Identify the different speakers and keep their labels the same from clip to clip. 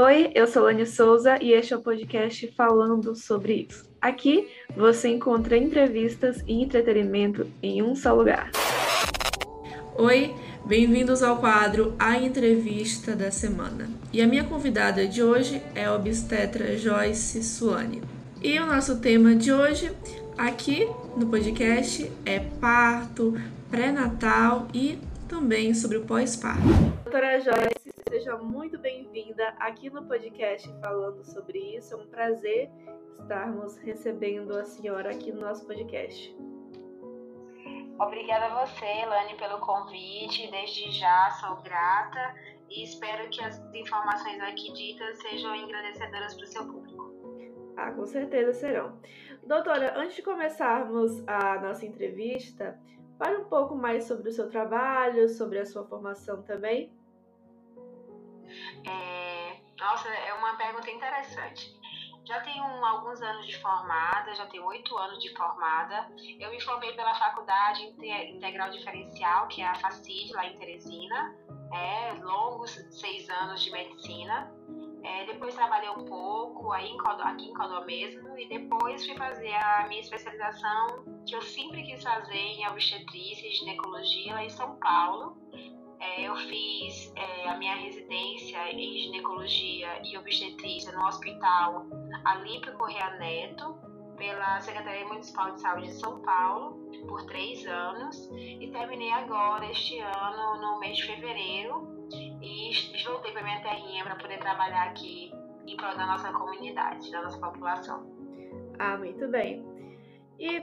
Speaker 1: Oi, eu sou Lani Souza e este é o podcast falando sobre isso. Aqui você encontra entrevistas e entretenimento em um só lugar. Oi, bem-vindos ao quadro A Entrevista da Semana. E a minha convidada de hoje é a obstetra Joyce Suane. E o nosso tema de hoje aqui no podcast é parto, pré-natal e também sobre o pós-parto. Doutora Joyce, seja muito bem-vinda aqui no podcast falando sobre isso. É um prazer estarmos recebendo a senhora aqui no nosso podcast.
Speaker 2: Obrigada a você, Elane, pelo convite. Desde já sou grata e espero que as informações aqui ditas sejam engrandecedoras para o seu público.
Speaker 1: Ah, com certeza serão. Doutora, antes de começarmos a nossa entrevista, fale um pouco mais sobre o seu trabalho, sobre a sua formação também.
Speaker 2: É, nossa, é uma pergunta interessante. Já tenho alguns anos de formada, já tenho oito anos de formada. Eu me formei pela Faculdade Integral Diferencial, que é a FACID, lá em Teresina. É, longos seis anos de medicina. É, depois trabalhei um pouco aí em Codó, aqui em Codó mesmo e depois fui fazer a minha especialização que eu sempre quis fazer em obstetrícia e ginecologia lá em São Paulo. É, eu fiz é, a minha residência em ginecologia e obstetrícia no hospital Alípio Correia Neto, pela Secretaria Municipal de Saúde de São Paulo, por três anos, e terminei agora, este ano, no mês de fevereiro, e voltei para minha terrinha para poder trabalhar aqui em prol da nossa comunidade, da nossa população.
Speaker 1: Ah, muito bem. E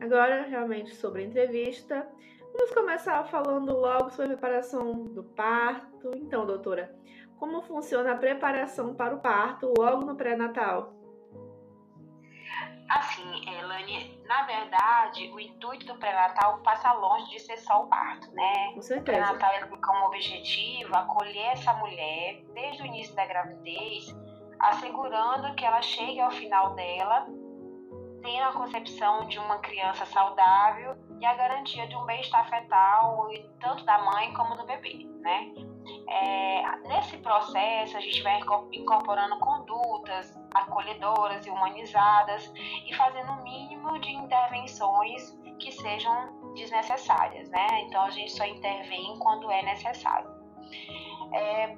Speaker 1: agora, realmente, sobre a entrevista. Vamos começar falando logo sobre a preparação do parto. Então, doutora, como funciona a preparação para o parto logo no pré-natal?
Speaker 2: Assim, Elane, na verdade, o intuito do pré-natal passa longe de ser só o parto, né?
Speaker 1: Com certeza.
Speaker 2: O pré-natal tem como objetivo acolher essa mulher desde o início da gravidez, assegurando que ela chegue ao final dela tendo a concepção de uma criança saudável e a garantia de um bem-estar fetal, tanto da mãe como do bebê, né? É, nesse processo, a gente vai incorporando condutas acolhedoras e humanizadas e fazendo o mínimo de intervenções que sejam desnecessárias, né? Então, a gente só intervém quando é necessário. É,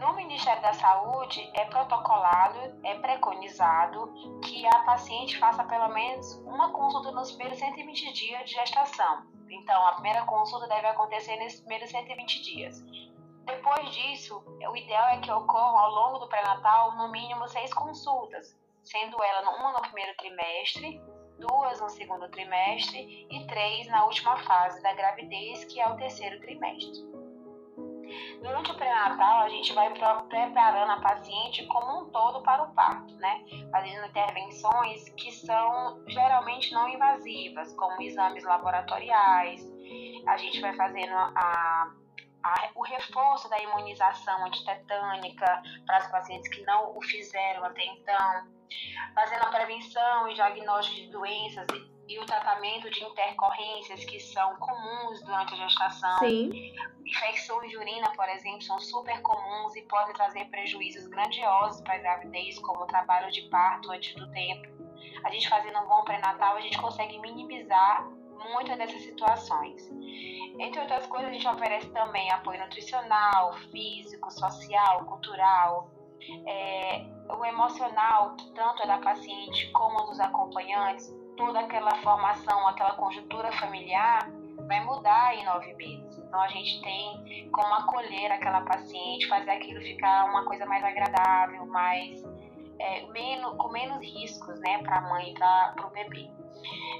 Speaker 2: no Ministério da Saúde é protocolado, é preconizado que a paciente faça pelo menos uma consulta nos primeiros 120 dias de gestação. Então, a primeira consulta deve acontecer nesses primeiros 120 dias. Depois disso, o ideal é que ocorram ao longo do pré-natal no mínimo seis consultas, sendo ela uma no primeiro trimestre, duas no segundo trimestre e três na última fase da gravidez, que é o terceiro trimestre. Durante o pré-natal, a gente vai preparando a paciente como um todo para o parto, né? Fazendo intervenções que são geralmente não invasivas, como exames laboratoriais. A gente vai fazendo a, a, o reforço da imunização antitetânica para as pacientes que não o fizeram até então. Fazendo a prevenção e diagnóstico de doenças e o tratamento de intercorrências que são comuns durante a gestação.
Speaker 1: Sim.
Speaker 2: Infecções de urina, por exemplo, são super comuns e podem trazer prejuízos grandiosos para a gravidez, como o trabalho de parto antes do tempo. A gente fazendo um bom pré-natal, a gente consegue minimizar muitas dessas situações. Entre outras coisas, a gente oferece também apoio nutricional, físico, social, cultural, é, o emocional, tanto é da paciente como dos acompanhantes, toda aquela formação, aquela conjuntura familiar vai mudar em nove meses. Então a gente tem como acolher aquela paciente, fazer aquilo ficar uma coisa mais agradável, mais é, menos, com menos riscos né, para a mãe e para o bebê.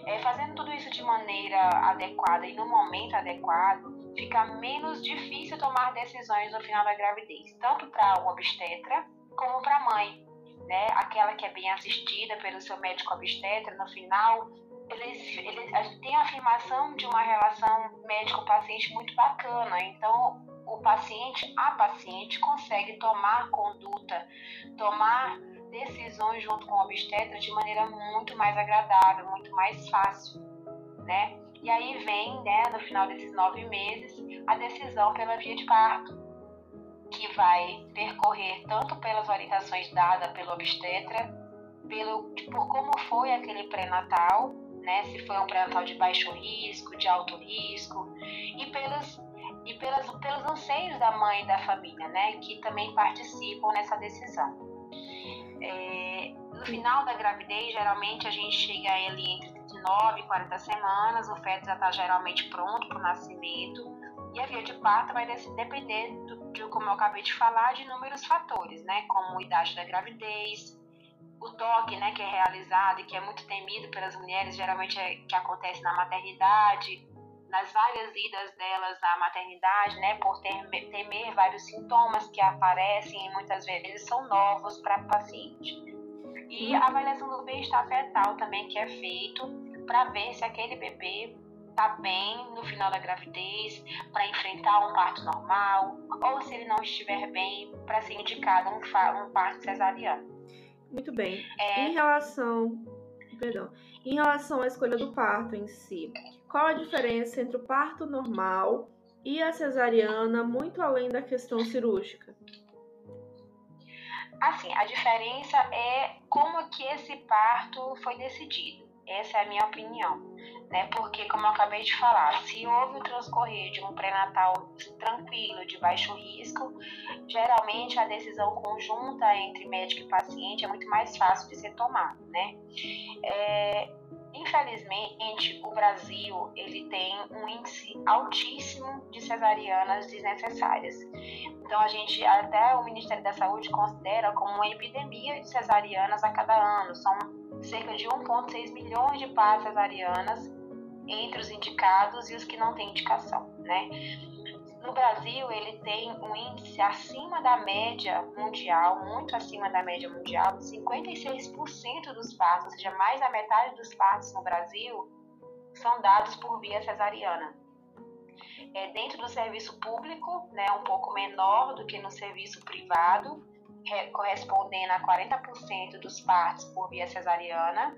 Speaker 2: É, fazendo tudo isso de maneira adequada e no momento adequado, fica menos difícil tomar decisões no final da gravidez, tanto para o obstetra como para a mãe né, aquela que é bem assistida pelo seu médico obstetra, no final, eles, eles, tem a afirmação de uma relação médico-paciente muito bacana. Então, o paciente, a paciente, consegue tomar conduta, tomar decisões junto com o obstetra de maneira muito mais agradável, muito mais fácil, né? E aí vem, né, no final desses nove meses, a decisão pela via de parto que vai percorrer tanto pelas orientações dadas pelo obstetra, pelo, por como foi aquele pré-natal, né? Se foi um pré-natal de baixo risco, de alto risco, e pelos, e pelas, pelos anseios da mãe e da família, né? Que também participam nessa decisão. É, no final da gravidez, geralmente a gente chega ali entre 39 e 40 semanas, o feto já está geralmente pronto para o nascimento. E a via de parto vai depender, do, de, como eu acabei de falar, de inúmeros fatores, né? Como a idade da gravidez, o toque, né, que é realizado e que é muito temido pelas mulheres, geralmente é que acontece na maternidade, nas várias idas delas à maternidade, né, por ter, temer vários sintomas que aparecem e muitas vezes são novos para a paciente. E a avaliação do bem-estar fetal também que é feito para ver se aquele bebê está bem no final da gravidez para enfrentar um parto normal ou se ele não estiver bem para ser indicado um, um parto cesariano.
Speaker 1: Muito bem. É... Em relação, perdão, em relação à escolha do parto em si, qual a diferença entre o parto normal e a cesariana, muito além da questão cirúrgica?
Speaker 2: Assim, a diferença é como que esse parto foi decidido. Essa é a minha opinião né? Porque, como eu acabei de falar, se houve o transcorrer de um pré-natal tranquilo, de baixo risco, geralmente a decisão conjunta entre médico e paciente é muito mais fácil de ser tomada, né? É, infelizmente, o Brasil ele tem um índice altíssimo de cesarianas desnecessárias. Então, a gente, até o Ministério da Saúde considera como uma epidemia de cesarianas a cada ano. São cerca de 1,6 milhões de partos cesarianas entre os indicados e os que não têm indicação, né? No Brasil, ele tem um índice acima da média mundial, muito acima da média mundial, 56% dos partos, ou seja, mais da metade dos partos no Brasil são dados por via cesariana. É, dentro do serviço público, né, um pouco menor do que no serviço privado, correspondendo a 40% dos partos por via cesariana,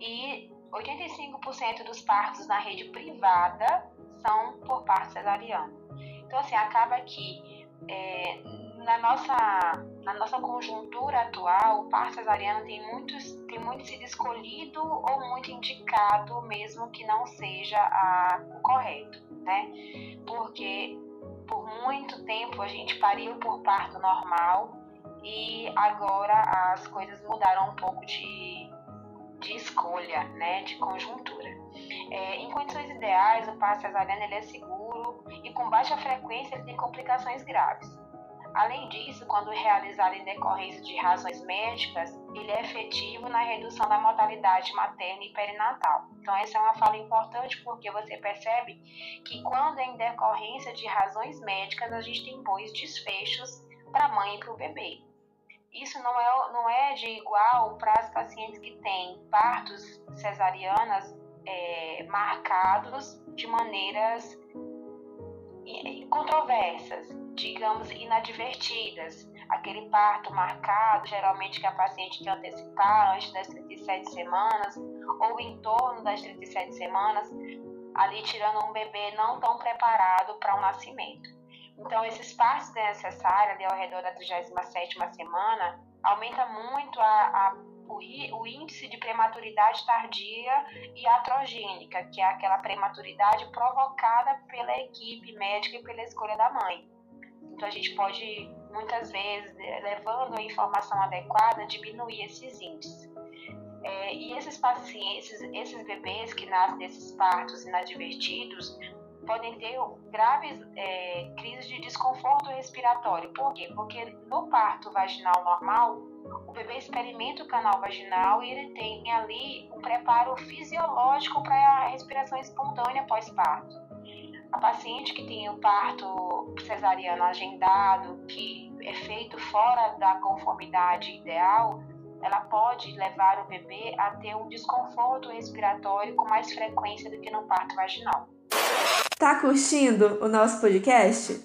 Speaker 2: e 85% dos partos na rede privada são por parto cesariano. Então, assim, acaba que é, na, nossa, na nossa conjuntura atual, o parto cesariano tem, muitos, tem muito sido escolhido ou muito indicado, mesmo que não seja a, o correto, né? Porque por muito tempo a gente pariu por parto normal e agora as coisas mudaram um pouco de, de escolha, né, de conjuntura. É, em condições ideais, o parto cesariano ele é seguro e com baixa frequência ele tem complicações graves. Além disso, quando realizado em decorrência de razões médicas, ele é efetivo na redução da mortalidade materna e perinatal. Então, essa é uma fala importante porque você percebe que quando é em decorrência de razões médicas, a gente tem bons desfechos para a mãe e para o bebê. Isso não é, não é de igual para as pacientes que têm partos cesarianas é, marcados de maneiras controversas, digamos, inadvertidas. Aquele parto marcado, geralmente que a paciente quer antecipar antes das 37 semanas ou em torno das 37 semanas, ali tirando um bebê não tão preparado para o um nascimento. Então, esses passos necessários ali ao redor da 37 semana aumenta muito a, a, o, índice de prematuridade tardia e atrogênica, que é aquela prematuridade provocada pela equipe médica e pela escolha da mãe. Então, a gente pode, muitas vezes, levando a informação adequada, diminuir esses índices. É, e esses pacientes, esses bebês que nascem desses partos inadvertidos, podem ter graves é, crises de desconforto respiratório. Por quê? Porque no parto vaginal normal, o bebê experimenta o canal vaginal e ele tem ali um preparo fisiológico para a respiração espontânea pós-parto. A paciente que tem o parto cesariano agendado, que é feito fora da conformidade ideal, ela pode levar o bebê a ter um desconforto respiratório com mais frequência do que no parto vaginal.
Speaker 1: Tá curtindo o nosso podcast?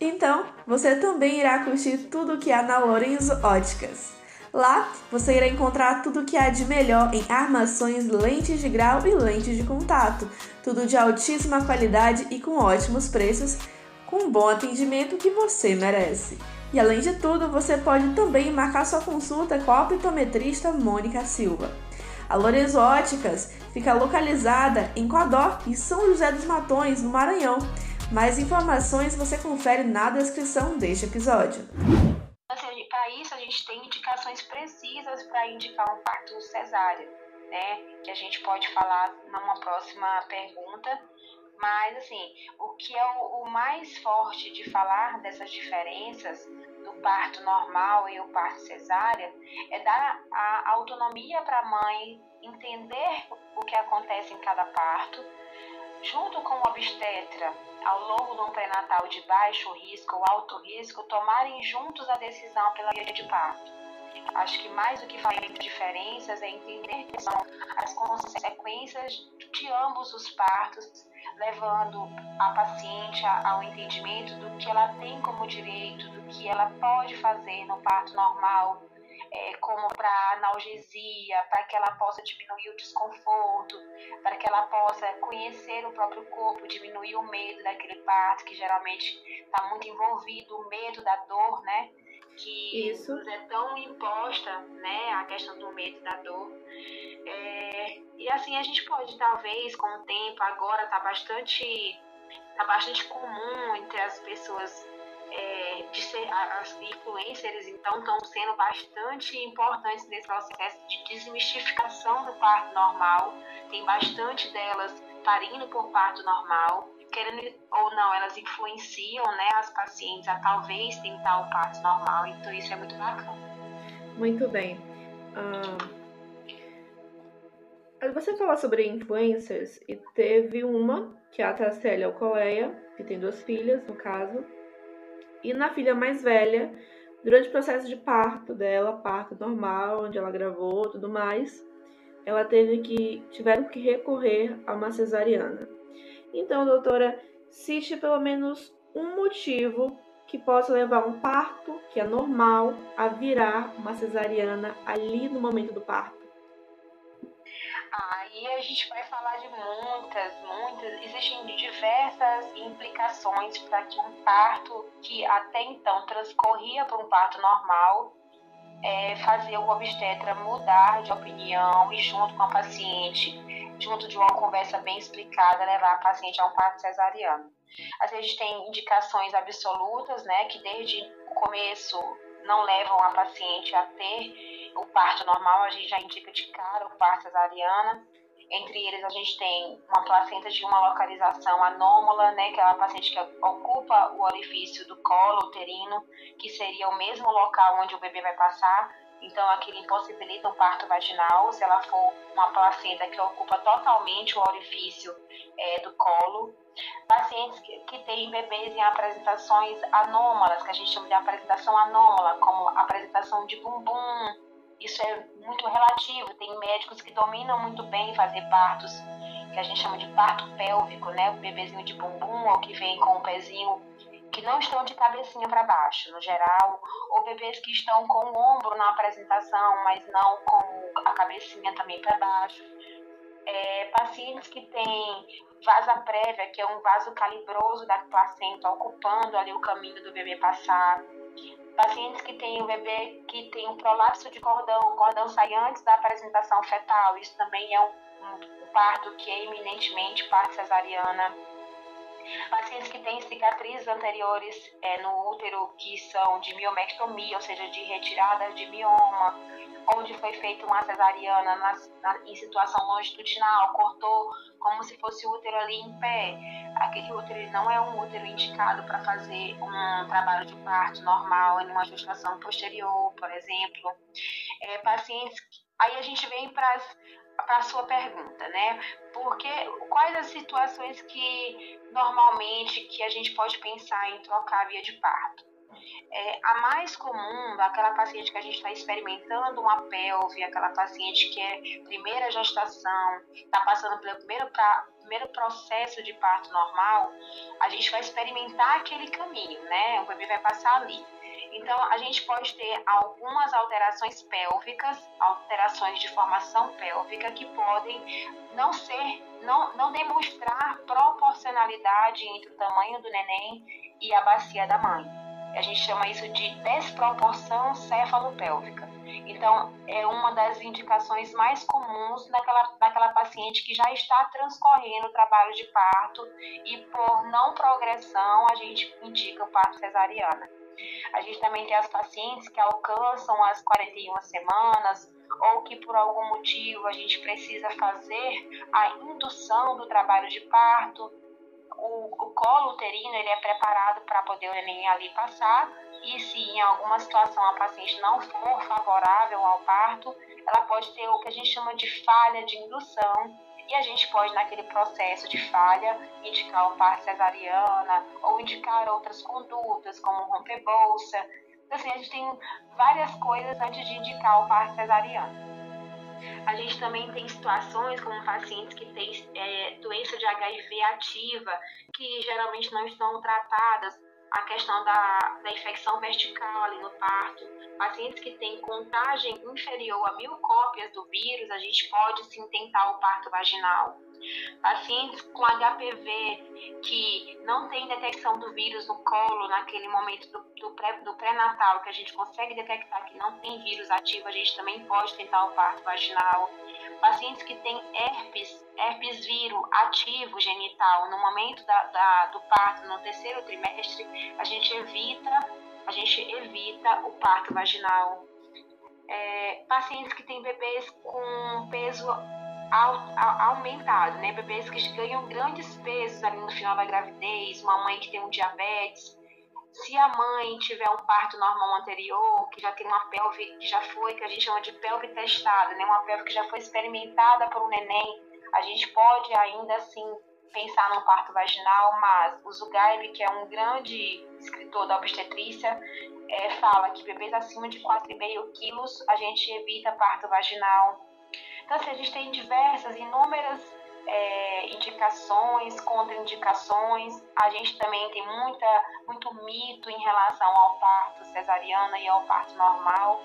Speaker 1: Então, você também irá curtir tudo que há na Lorenzo Óticas. Lá você irá encontrar tudo que há de melhor em armações, lentes de grau e lentes de contato, tudo de altíssima qualidade e com ótimos preços com um bom atendimento que você merece. E além de tudo, você pode também marcar sua consulta com a optometrista Mônica Silva. A Lorenzo Óticas fica localizada em Codó e São José dos Matões, no Maranhão. Mais informações você confere na descrição deste episódio.
Speaker 2: Para isso, a gente tem indicações precisas para indicar um parto cesárea, né? Que a gente pode falar numa próxima pergunta. Mas, assim, o que é o mais forte de falar dessas diferenças do parto normal e o parto cesárea é dar a autonomia para a mãe entender o que acontece em cada parto, junto com o obstetra, ao longo de um pré-natal de baixo risco ou alto risco, tomarem juntos a decisão pela via de parto. Acho que mais do que de diferenças é entender que são as consequências de ambos os partos levando a paciente ao entendimento do que ela tem como direito, do que ela pode fazer no parto normal, é, como para analgesia, para que ela possa diminuir o desconforto, para que ela possa conhecer o próprio corpo, diminuir o medo daquele parto, que geralmente está muito envolvido, o medo da dor, né? Que Isso. é tão imposta, né? A questão do medo da dor. É, e assim a gente pode, talvez, com o tempo, agora está bastante, tá bastante comum entre as pessoas é, de ser, as influencers, então, estão sendo bastante importantes nesse processo de desmistificação do parto normal. Tem bastante delas parindo por parto normal, querendo ou não, elas influenciam né, as pacientes a talvez tentar o parto normal, então isso é muito bacana.
Speaker 1: Muito bem. Você falou sobre influencers e teve uma, que é a Tassélia Alcoleia, que tem duas filhas, no caso. E na filha mais velha, durante o processo de parto dela, parto normal, onde ela gravou tudo mais, ela teve que. tiveram que recorrer a uma cesariana. Então, doutora, existe pelo menos um motivo que possa levar um parto, que é normal, a virar uma cesariana ali no momento do parto.
Speaker 2: Aí a gente vai falar de muitas, muitas, existem diversas implicações para que um parto que até então transcorria por um parto normal é, fazer o obstetra mudar de opinião e junto com a paciente, junto de uma conversa bem explicada, levar a paciente a um parto cesariano. Às vezes tem indicações absolutas, né, que desde o começo não levam a paciente a ter o parto normal, a gente já indica de cara o parto cesariana. Entre eles, a gente tem uma placenta de uma localização anômala, né, que é uma paciente que ocupa o orifício do colo uterino, que seria o mesmo local onde o bebê vai passar. Então, aquilo impossibilita um parto vaginal. Se ela for uma placenta que ocupa totalmente o orifício é, do colo. Pacientes que, que têm bebês em apresentações anômalas, que a gente chama de apresentação anômala, como apresentação de bumbum, isso é muito relativo. Tem médicos que dominam muito bem fazer partos, que a gente chama de parto pélvico, né? O bebezinho de bumbum ou que vem com o pezinho que não estão de cabecinha para baixo, no geral, ou bebês que estão com o ombro na apresentação, mas não com a cabecinha também para baixo. É, pacientes que têm vasa prévia, que é um vaso calibroso da placenta, ocupando ali o caminho do bebê passar pacientes que têm o bebê que tem um prolapso de cordão, o cordão sai antes da apresentação fetal, isso também é um, um, parto que é eminentemente parto cesariana. Pacientes que têm cicatrizes anteriores é, no útero que são de miomectomia, ou seja, de retirada de mioma, onde foi feita uma cesariana na, na, em situação longitudinal, cortou como se fosse o útero ali em pé. Aquele útero não é um útero indicado para fazer um trabalho de parto normal em uma gestação posterior, por exemplo. É, pacientes. Aí a gente vem para a sua pergunta, né? Porque quais as situações que normalmente que a gente pode pensar em trocar a via de parto? É, a mais comum, aquela paciente que a gente está experimentando uma pelve, aquela paciente que é primeira gestação, está passando pelo primeiro, pra, primeiro processo de parto normal, a gente vai experimentar aquele caminho, né? O bebê vai passar ali. Então, a gente pode ter algumas alterações pélvicas, alterações de formação pélvica que podem não ser, não, não demonstrar proporcionalidade entre o tamanho do neném e a bacia da mãe. A gente chama isso de desproporção cefalopélvica. Então, é uma das indicações mais comuns naquela, naquela paciente que já está transcorrendo o trabalho de parto e por não progressão a gente indica o parto cesariana. A gente também tem as pacientes que alcançam as 41 semanas ou que por algum motivo a gente precisa fazer a indução do trabalho de parto. O, o colo uterino ele é preparado para poder o neném ali passar e se em alguma situação a paciente não for favorável ao parto, ela pode ter o que a gente chama de falha de indução e a gente pode, naquele processo de falha, indicar o parto cesariana ou indicar outras condutas, como romper bolsa. Então, assim, a gente tem várias coisas antes de indicar o parto cesariano. A gente também tem situações como pacientes que têm é, doença de HIV ativa, que geralmente não estão tratadas, a questão da, da infecção vertical ali no parto. Pacientes que têm contagem inferior a mil cópias do vírus, a gente pode sim tentar o parto vaginal. Pacientes com HPV que não tem detecção do vírus no colo naquele momento do, do, pré, do pré-natal, que a gente consegue detectar que não tem vírus ativo, a gente também pode tentar o parto vaginal. Pacientes que têm herpes, herpes vírus ativo genital no momento da, da, do parto, no terceiro trimestre, a gente evita, a gente evita o parto vaginal. É, pacientes que têm bebês com peso aumentado, né? Bebês que ganham grandes pesos ali no final da gravidez, uma mãe que tem um diabetes. Se a mãe tiver um parto normal anterior, que já tem uma pelve que já foi, que a gente chama de pelve testada, né? Uma pelve que já foi experimentada por um neném, a gente pode ainda assim pensar no parto vaginal, mas o Zugaib, que é um grande escritor da obstetrícia, é, fala que bebês acima de 4,5 quilos a gente evita parto vaginal. Então, assim, a gente tem diversas, inúmeras é, indicações, contraindicações. A gente também tem muita, muito mito em relação ao parto cesariana e ao parto normal.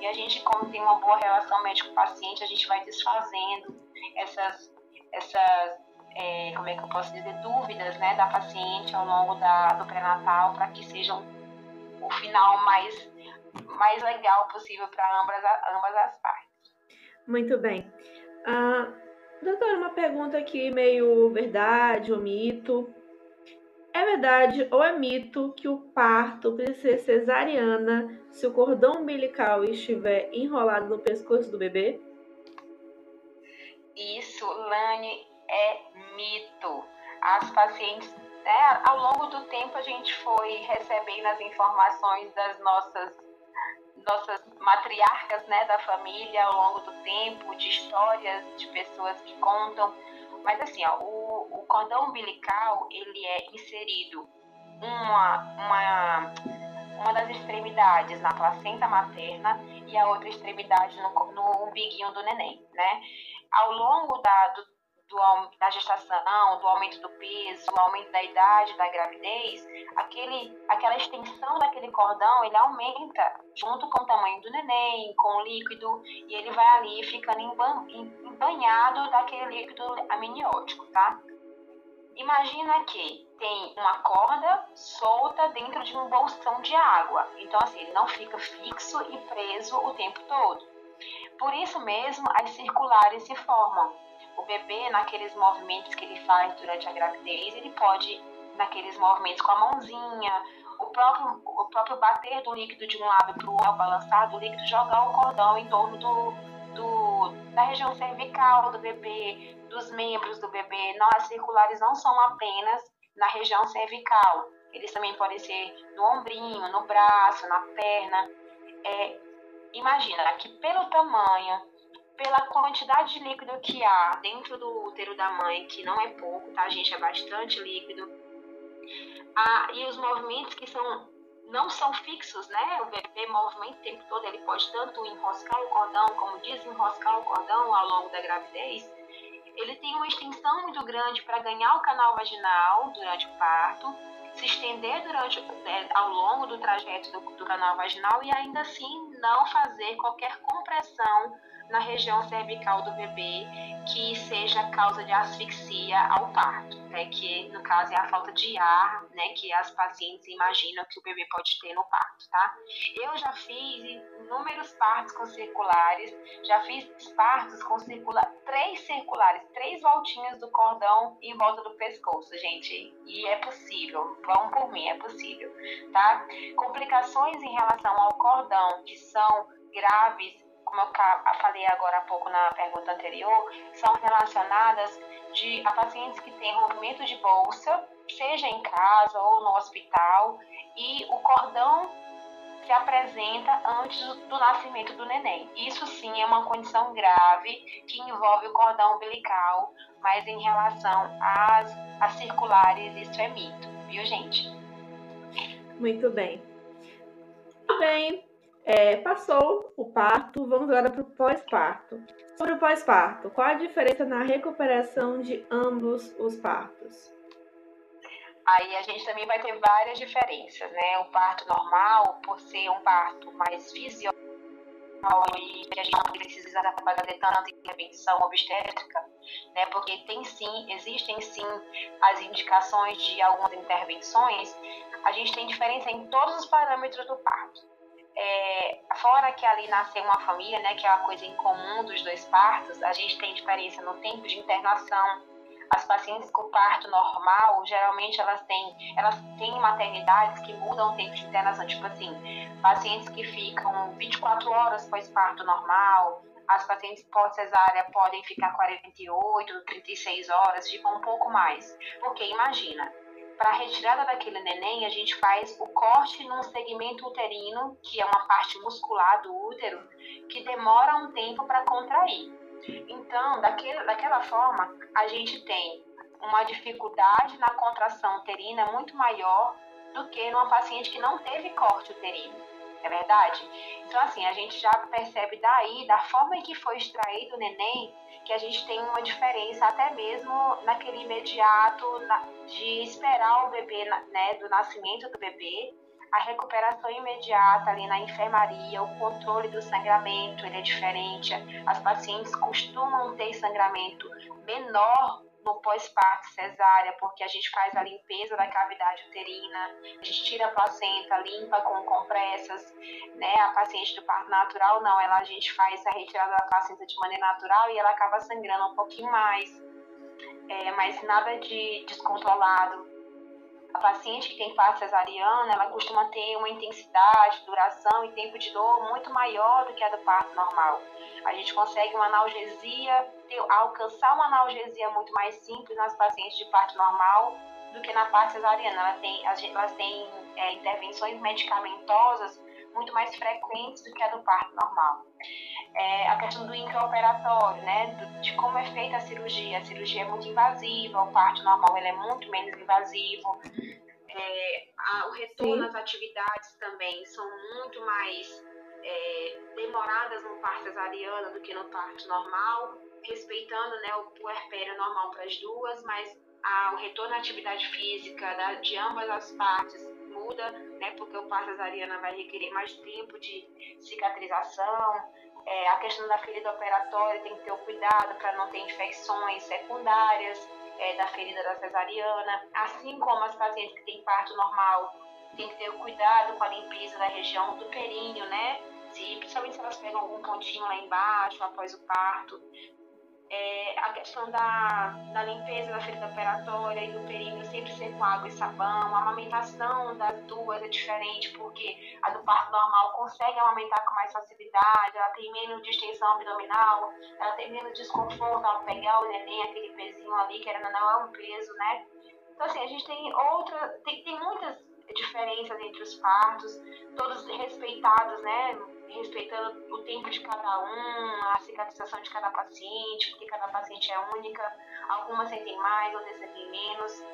Speaker 2: E a gente, como tem uma boa relação médico-paciente, a gente vai desfazendo essas, essas é, como é que eu posso dizer, dúvidas né, da paciente ao longo da, do pré-natal para que sejam o final mais, mais legal possível para ambas, ambas as partes.
Speaker 1: Muito bem. Ah, doutora, uma pergunta aqui meio verdade ou mito. É verdade ou é mito que o parto precisa ser cesariana se o cordão umbilical estiver enrolado no pescoço do bebê?
Speaker 2: Isso, Lani, é mito. As pacientes, né, ao longo do tempo, a gente foi recebendo as informações das nossas nossas matriarcas né, da família ao longo do tempo, de histórias de pessoas que contam. Mas assim, ó, o, o cordão umbilical ele é inserido uma, uma, uma das extremidades na placenta materna e a outra extremidade no, no umbiguinho do neném, né? Ao longo da, do, do, da gestação, do aumento do peso, do aumento da idade, da gravidez, aquele, aquela extensão daquele cordão, ele aumenta junto com o tamanho do neném, com o líquido, e ele vai ali ficando embanhado daquele líquido amniótico, tá? Imagina que tem uma corda solta dentro de um bolsão de água. Então, assim, ele não fica fixo e preso o tempo todo. Por isso mesmo, as circulares se formam o bebê, naqueles movimentos que ele faz durante a gravidez, ele pode, naqueles movimentos com a mãozinha, o próprio, o próprio bater do líquido de um lado para o outro, balançar do líquido, jogar o cordão em torno do, do, da região cervical do bebê, dos membros do bebê. Não, as circulares não são apenas na região cervical, eles também podem ser no ombrinho, no braço, na perna. É, imagina que pelo tamanho pela quantidade de líquido que há dentro do útero da mãe, que não é pouco, tá, gente? É bastante líquido. Ah, e os movimentos que são não são fixos, né? O bebê movimenta o tempo todo, ele pode tanto enroscar o cordão como desenroscar o cordão ao longo da gravidez. Ele tem uma extensão muito grande para ganhar o canal vaginal durante o parto, se estender durante, é, ao longo do trajeto do, do canal vaginal e ainda assim não fazer qualquer compressão na região cervical do bebê que seja causa de asfixia ao parto, né, que no caso é a falta de ar, né, que as pacientes imaginam que o bebê pode ter no parto, tá? Eu já fiz inúmeros partos com circulares, já fiz partos com circula três circulares, três voltinhas do cordão em volta do pescoço, gente, e é possível, vão por mim, é possível, tá? Complicações em relação ao cordão que são graves como eu falei agora há pouco na pergunta anterior, são relacionadas de, a pacientes que têm rompimento de bolsa, seja em casa ou no hospital, e o cordão se apresenta antes do nascimento do neném. Isso sim é uma condição grave que envolve o cordão umbilical, mas em relação às, às circulares, isso é mito, viu, gente?
Speaker 1: Muito bem. Muito bem, é, passou o parto, vamos agora para o pós-parto. Sobre o pós-parto, qual a diferença na recuperação de ambos os partos?
Speaker 2: Aí a gente também vai ter várias diferenças, né? O parto normal, por ser um parto mais fisiológico, e que a gente não precisa fazer tanta intervenção obstétrica, né? Porque tem sim, existem sim as indicações de algumas intervenções, a gente tem diferença em todos os parâmetros do parto. É, fora que ali nasceu uma família, né, que é uma coisa incomum dos dois partos, a gente tem diferença no tempo de internação. As pacientes com parto normal, geralmente elas têm, elas têm maternidades que mudam o tempo de internação, tipo assim, pacientes que ficam 24 horas pós parto normal, as pacientes pós-cesárea podem ficar 48, 36 horas, ficam um pouco mais. Porque imagina, para a retirada daquele neném, a gente faz o corte num segmento uterino, que é uma parte muscular do útero, que demora um tempo para contrair. Então, daquele, daquela forma, a gente tem uma dificuldade na contração uterina muito maior do que numa paciente que não teve corte uterino. É verdade? Então, assim, a gente já percebe daí, da forma em que foi extraído o neném, que a gente tem uma diferença até mesmo naquele imediato de esperar o bebê, né, do nascimento do bebê, a recuperação imediata ali na enfermaria, o controle do sangramento, ele é diferente. As pacientes costumam ter sangramento menor no pós-parto cesárea, porque a gente faz a limpeza da cavidade uterina, a gente tira a placenta, limpa com compressas, né? A paciente do parto natural não, ela a gente faz a retirada da placenta de maneira natural e ela acaba sangrando um pouquinho mais, é, mas nada de descontrolado. A paciente que tem parto cesariana, ela costuma ter uma intensidade, duração e tempo de dor muito maior do que a do parto normal. A gente consegue uma analgesia, ter, alcançar uma analgesia muito mais simples nas pacientes de parto normal do que na parte cesariana. Ela tem, elas têm é, intervenções medicamentosas muito mais frequentes do que a do parto normal. É, a questão do intraoperatório, né, de como é feita a cirurgia. A cirurgia é muito invasiva, o parto normal ele é muito menos invasivo. É, a, o retorno Sim. às atividades também são muito mais é, demoradas no parto cesariano do que no parto normal, respeitando né, o puerpério normal para as duas, mas a, o retorno à atividade física da, de ambas as partes muda, né, porque o parto cesariana vai requerer mais tempo de cicatrização. É, a questão da ferida operatória tem que ter o cuidado para não ter infecções secundárias é, da ferida da cesariana, assim como as pacientes que têm parto normal tem que ter o cuidado com a limpeza da região do períneo, né? Se, principalmente se elas pegam algum pontinho lá embaixo após o parto. É, a questão da, da limpeza da ferida operatória e do períneo sempre ser com água e sabão. A amamentação das duas é diferente, porque a do parto normal consegue amamentar com mais facilidade, ela tem menos distensão abdominal, ela tem menos desconforto ao pegar o neném, aquele pezinho ali, que ainda não é um peso, né? Então, assim, a gente tem outra, tem, tem muitas diferenças entre os partos, todos respeitados, né? Respeitando o tempo de cada um, a cicatrização de cada paciente, porque cada paciente é única. Algumas sentem mais, outras sentem menos.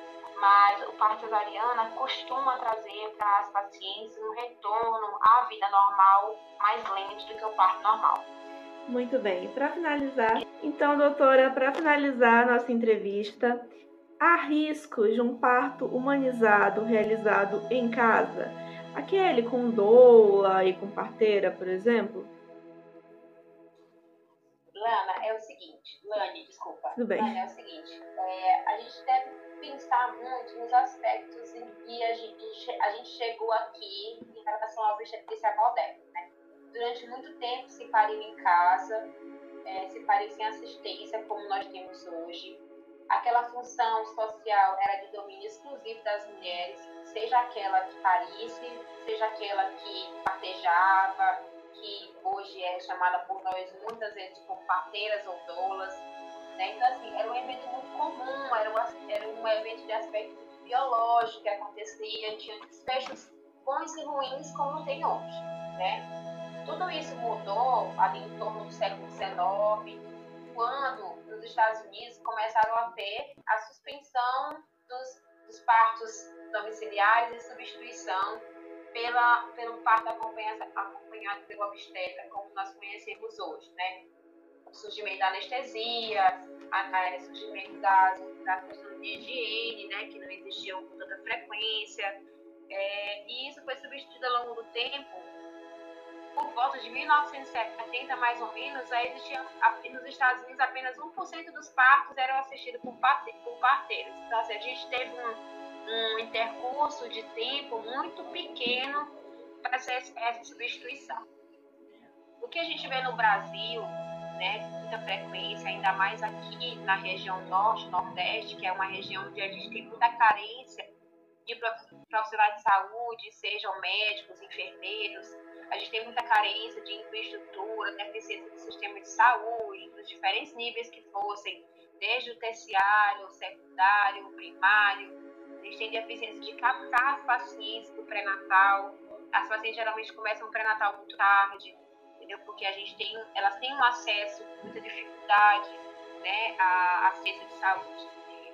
Speaker 2: Mas o parto cesariana costuma trazer para as pacientes um retorno à vida normal mais lento do que o parto normal.
Speaker 1: Muito bem. Para finalizar, então, doutora, para finalizar nossa entrevista, Há riscos de um parto humanizado realizado em casa? Aquele com doula e com parteira, por exemplo?
Speaker 2: Lana, é o seguinte, Lani, desculpa.
Speaker 1: Tudo bem.
Speaker 2: Lana, é o seguinte, é, a gente deve pensar muito nos aspectos em que a gente, a gente chegou aqui em relação ao obstetrícia moderna, né? Durante muito tempo se pariu em casa, é, se pariu sem assistência, como nós temos hoje. Aquela função social era de domínio exclusivo das mulheres, seja aquela que parisse, seja aquela que partejava, que hoje é chamada por nós muitas vezes como parteiras ou doulas. Né? Então, assim, era um evento muito comum, era um, era um evento de aspecto biológico que acontecia, tinha desfechos bons e ruins como tem hoje. Né? Tudo isso mudou ali em torno do século XIX, quando nos Estados Unidos começaram a ter a suspensão dos, dos partos domiciliares e substituição pela, pelo parto acompanhado pelo obstetra, como nós conhecemos hoje, né? O surgimento da anestesia, a, surgimento das, das questões de higiene, né? Que não existiam com tanta frequência. É, e isso foi substituído ao longo do tempo. Por volta de 1970, mais ou menos, existia, nos Estados Unidos apenas 1% dos partos eram assistidos por, parte, por parteiros. Então, assim, a gente teve um um intercurso de tempo muito pequeno para essa, essa substituição. O que a gente vê no Brasil, né, com muita frequência, ainda mais aqui na região norte, nordeste, que é uma região onde a gente tem muita carência de profissionais de saúde, sejam médicos, enfermeiros, a gente tem muita carência de infraestrutura, deficiência do sistema de saúde, dos diferentes níveis que fossem, desde o terciário, o secundário, o primário, a gente tem deficiência de captar as pacientes do pré-natal. As pacientes geralmente começam o pré-natal muito tarde, entendeu? Porque a gente tem, elas têm um acesso muita dificuldade, né, à, ciência de saúde.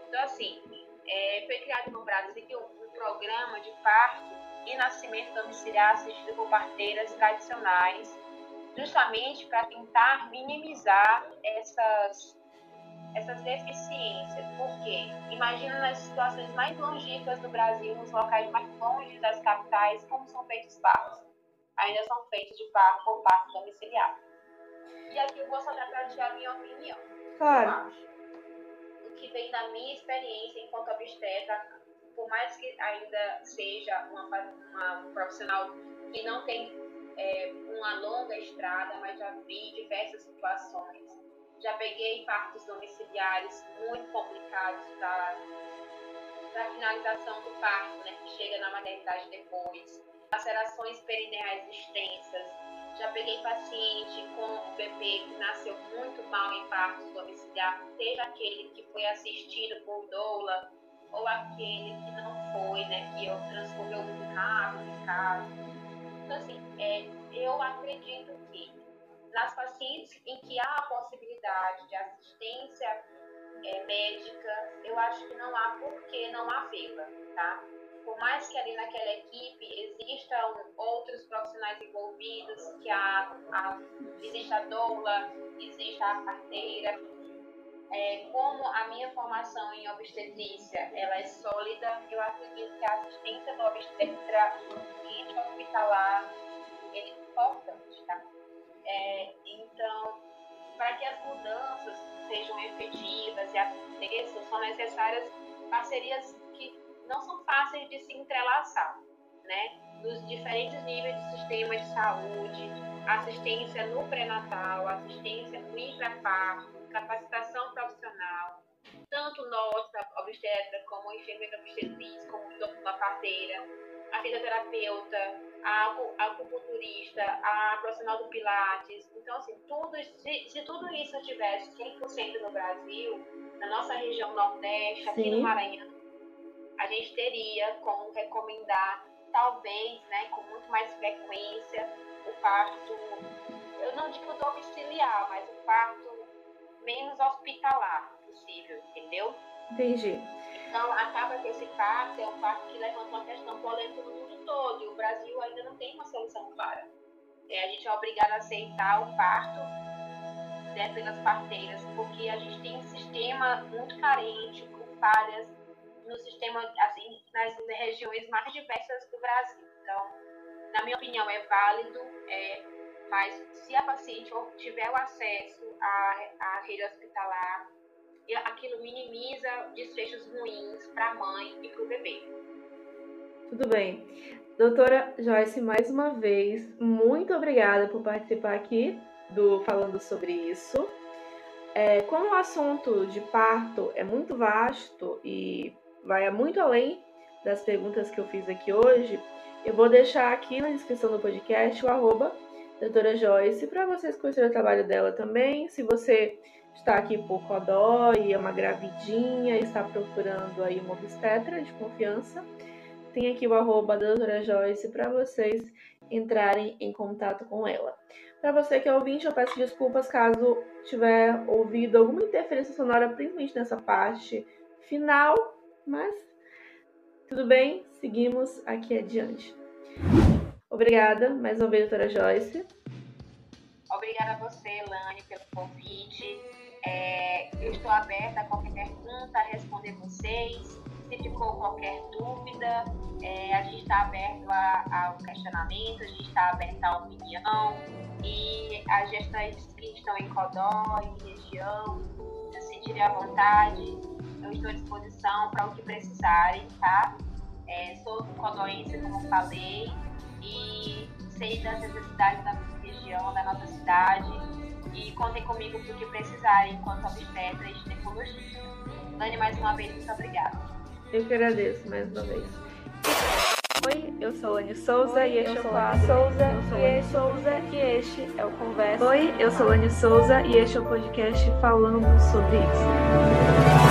Speaker 2: Então, assim, é, foi criado no Brasil um, um programa de parto e nascimento domiciliar assistido por parteiras tradicionais, justamente para tentar minimizar essas essas deficiências, porque imagina nas situações mais longínquas do Brasil, nos locais mais longe das capitais, como são feitos partos. Ainda são feitos de parto por parto domiciliar. E aqui eu vou só dar para ti a minha opinião.
Speaker 1: Claro.
Speaker 2: O que vem da minha experiência enquanto obstetra, por mais que ainda seja uma, uma um profissional que não tem é, uma longa estrada, mas já vi diversas situações já peguei partos domiciliares muito complicados da, da finalização do parto, né, que chega na maternidade depois, lacerações perineais extensas. Já peguei paciente com um bebê que nasceu muito mal em partos domiciliares, seja aquele que foi assistido por doula ou aquele que não foi, né, que transcorreu muito rápido em casa. Então, assim, é, eu acredito que nas pacientes em que há a possibilidade de assistência é, médica, eu acho que não há por que não havê-la, tá? Por mais que ali naquela equipe existam outros profissionais envolvidos, que a, a, exista a doula, exista a parteira, é, como a minha formação em obstetrícia ela é sólida, eu acredito que a assistência do obstetra hospitalar ele é importante, tá? É, então, para que as mudanças sejam efetivas e aconteçam, são necessárias parcerias que não são fáceis de se entrelaçar, né? Nos diferentes níveis do sistema de saúde, assistência no pré-natal, assistência no intraparto, capacitação obstetra, como enfermeira obstetriz, como uma parteira, a fisioterapeuta, a acupunturista, a profissional do Pilates. Então, assim, tudo, se, se tudo isso tivesse 100% no Brasil, na nossa região Nordeste, aqui Sim. no Maranhão, a gente teria como recomendar, talvez, né, com muito mais frequência, o parto, eu não digo domiciliar, mas o parto menos hospitalar possível, entendeu?
Speaker 1: Entendi.
Speaker 2: Então, acaba que esse parto é um parto que levanta uma questão polêmica no mundo todo, e o Brasil ainda não tem uma solução clara. É, a gente é obrigado a aceitar o parto né, pelas parteiras, porque a gente tem um sistema muito carente, com falhas no sistema, assim, nas regiões mais diversas do Brasil. Então, na minha opinião, é válido, é, mas se a paciente tiver o acesso à, à rede hospitalar, aquilo minimiza desfechos ruins para a mãe e para o bebê.
Speaker 1: Tudo bem. Doutora Joyce, mais uma vez, muito obrigada por participar aqui do Falando sobre isso. É, como o assunto de parto é muito vasto e vai muito além das perguntas que eu fiz aqui hoje, eu vou deixar aqui na descrição do podcast o arroba doutora Joyce para vocês conhecerem o trabalho dela também. Se você está aqui por Codó e é uma gravidinha está procurando aí uma obstetra de confiança, tem aqui o arroba doutora Joyce para vocês entrarem em contato com ela. Para você que é ouvinte, eu peço desculpas caso tiver ouvido alguma interferência sonora, principalmente nessa parte final, mas tudo bem, seguimos aqui adiante. Obrigada mais uma vez, doutora Joyce.
Speaker 2: Obrigada a você, Elane, pelo convite. É, eu estou aberta a qualquer pergunta, a responder vocês. Se ficou qualquer dúvida, é, a gente está aberto ao questionamento, a gente está aberto à opinião. E as gestantes que estão em Codó, em região, se sentirem à vontade, eu estou à disposição para o que precisarem, tá? É, sou codoense, como falei, e sei das necessidades da região, da nossa cidade. E contem comigo para o que precisarem enquanto obstetra e ginecologista. Dani, mais uma vez, muito obrigada.
Speaker 1: Eu que agradeço mais uma vez. Oi, eu sou Lani Souza Oi, e este é o quadro. Souza, eu sou Lani Souza e este é o Conversa. Oi, eu sou Lani Souza e este é o podcast falando sobre isso.